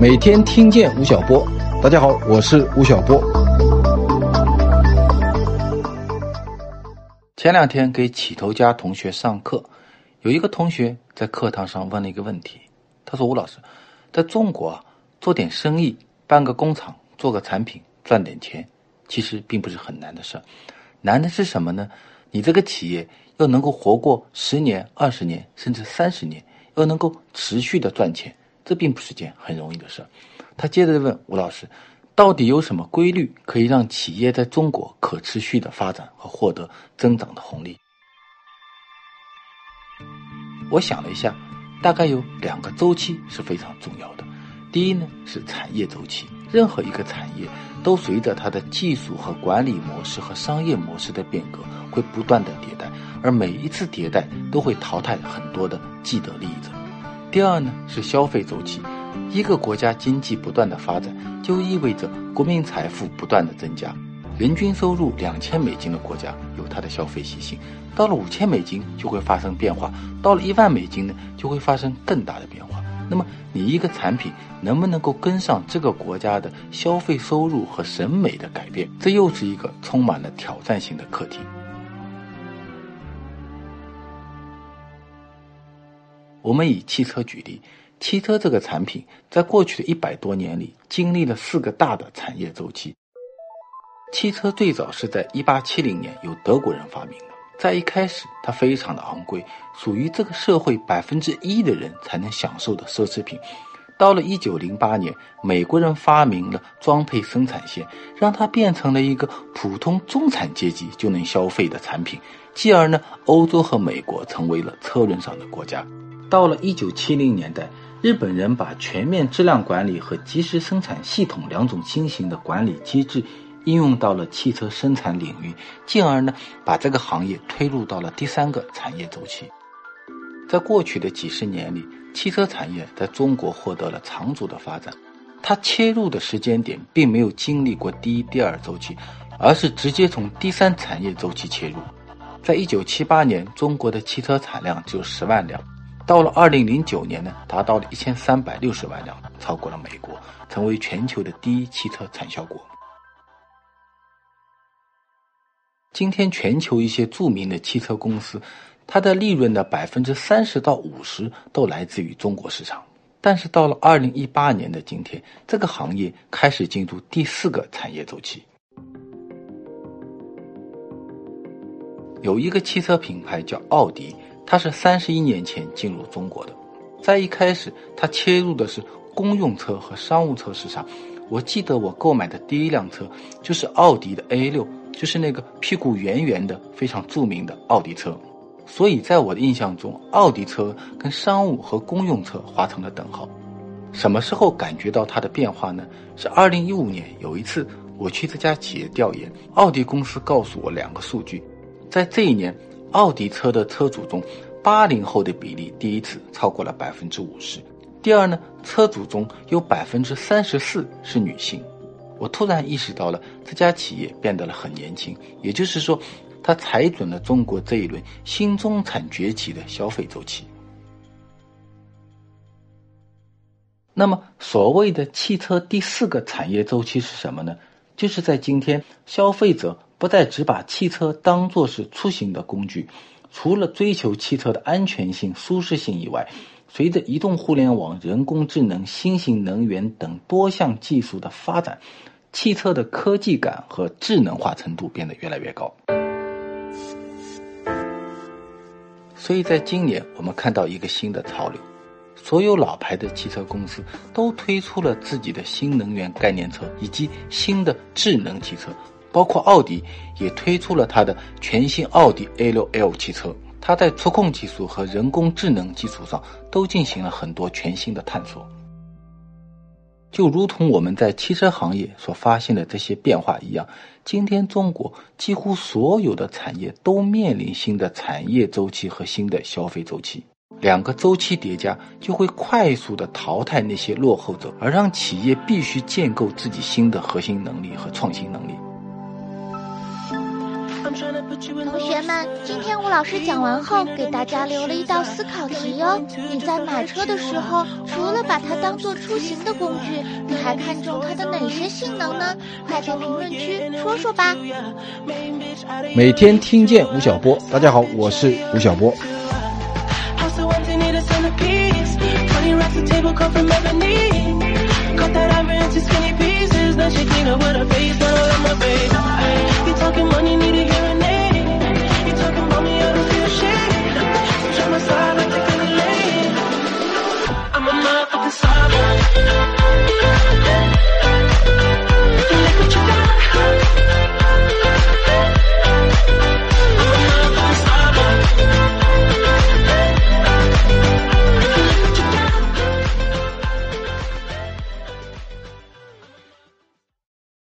每天听见吴晓波，大家好，我是吴晓波。前两天给起头家同学上课，有一个同学在课堂上问了一个问题，他说：“吴老师，在中国啊，做点生意，办个工厂，做个产品，赚点钱，其实并不是很难的事儿，难的是什么呢？你这个企业要能够活过十年、二十年，甚至三十年，要能够持续的赚钱。”这并不是件很容易的事儿。他接着问吴老师：“到底有什么规律可以让企业在中国可持续的发展和获得增长的红利？”我想了一下，大概有两个周期是非常重要的。第一呢是产业周期，任何一个产业都随着它的技术和管理模式和商业模式的变革，会不断的迭代，而每一次迭代都会淘汰很多的既得利益者。第二呢是消费周期，一个国家经济不断的发展，就意味着国民财富不断的增加。人均收入两千美金的国家有它的消费习性，到了五千美金就会发生变化，到了一万美金呢就会发生更大的变化。那么你一个产品能不能够跟上这个国家的消费收入和审美的改变，这又是一个充满了挑战性的课题。我们以汽车举例，汽车这个产品在过去的一百多年里经历了四个大的产业周期。汽车最早是在一八七零年由德国人发明的，在一开始它非常的昂贵，属于这个社会百分之一的人才能享受的奢侈品。到了一九零八年，美国人发明了装配生产线，让它变成了一个普通中产阶级就能消费的产品，继而呢，欧洲和美国成为了车轮上的国家。到了一九七零年代，日本人把全面质量管理和及时生产系统两种新型的管理机制应用到了汽车生产领域，进而呢把这个行业推入到了第三个产业周期。在过去的几十年里，汽车产业在中国获得了长足的发展。它切入的时间点并没有经历过第一、第二周期，而是直接从第三产业周期切入。在一九七八年，中国的汽车产量只有十万辆。到了二零零九年呢，达到了一千三百六十万辆，超过了美国，成为全球的第一汽车产销国。今天，全球一些著名的汽车公司，它的利润的百分之三十到五十都来自于中国市场。但是到了二零一八年的今天，这个行业开始进入第四个产业周期。有一个汽车品牌叫奥迪。它是三十一年前进入中国的，在一开始，它切入的是公用车和商务车市场。我记得我购买的第一辆车就是奥迪的 A 六，就是那个屁股圆圆的、非常著名的奥迪车。所以在我的印象中，奥迪车跟商务和公用车划成了等号。什么时候感觉到它的变化呢？是二零一五年有一次我去这家企业调研，奥迪公司告诉我两个数据，在这一年。奥迪车的车主中，八零后的比例第一次超过了百分之五十。第二呢，车主中有百分之三十四是女性。我突然意识到了这家企业变得了很年轻，也就是说，它踩准了中国这一轮新中产崛起的消费周期。那么，所谓的汽车第四个产业周期是什么呢？就是在今天，消费者。不再只把汽车当作是出行的工具，除了追求汽车的安全性、舒适性以外，随着移动互联网、人工智能、新型能源等多项技术的发展，汽车的科技感和智能化程度变得越来越高。所以在今年，我们看到一个新的潮流，所有老牌的汽车公司都推出了自己的新能源概念车以及新的智能汽车。包括奥迪也推出了它的全新奥迪 A6L 汽车，它在触控技术和人工智能基础上都进行了很多全新的探索。就如同我们在汽车行业所发现的这些变化一样，今天中国几乎所有的产业都面临新的产业周期和新的消费周期，两个周期叠加就会快速的淘汰那些落后者，而让企业必须建构自己新的核心能力和创新能力。同学们，今天吴老师讲完后，给大家留了一道思考题哟。你在买车的时候，除了把它当做出行的工具，你还看重它的哪些性能呢？快在评论区说说吧。每天听见吴晓波，大家好，我是吴晓波。